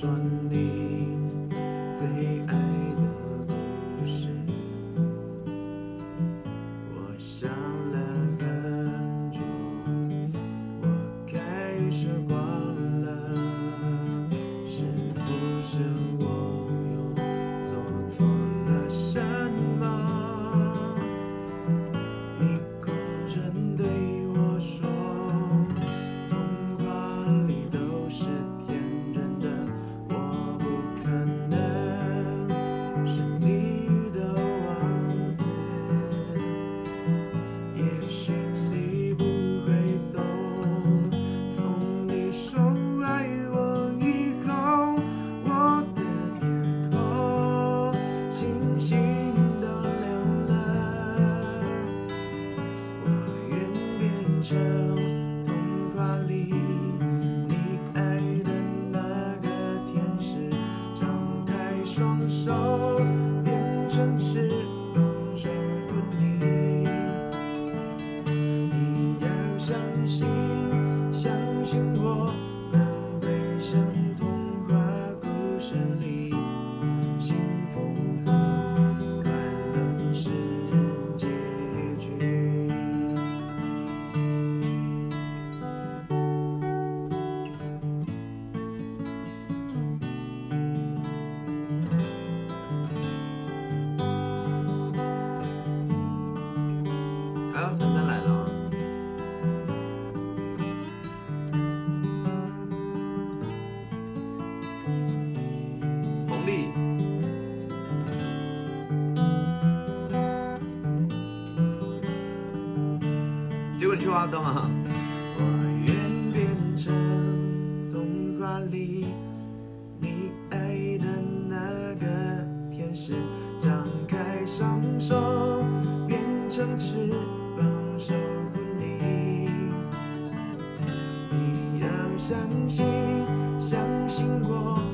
说你最爱的故事。我想了很久，我开始。相信，相信我们会像童话故事里，幸福和快乐是结局。还有三三。结果你去挖洞了我愿变成童话里你爱的那个天使张开双手变成翅膀守护你。你要相信相信我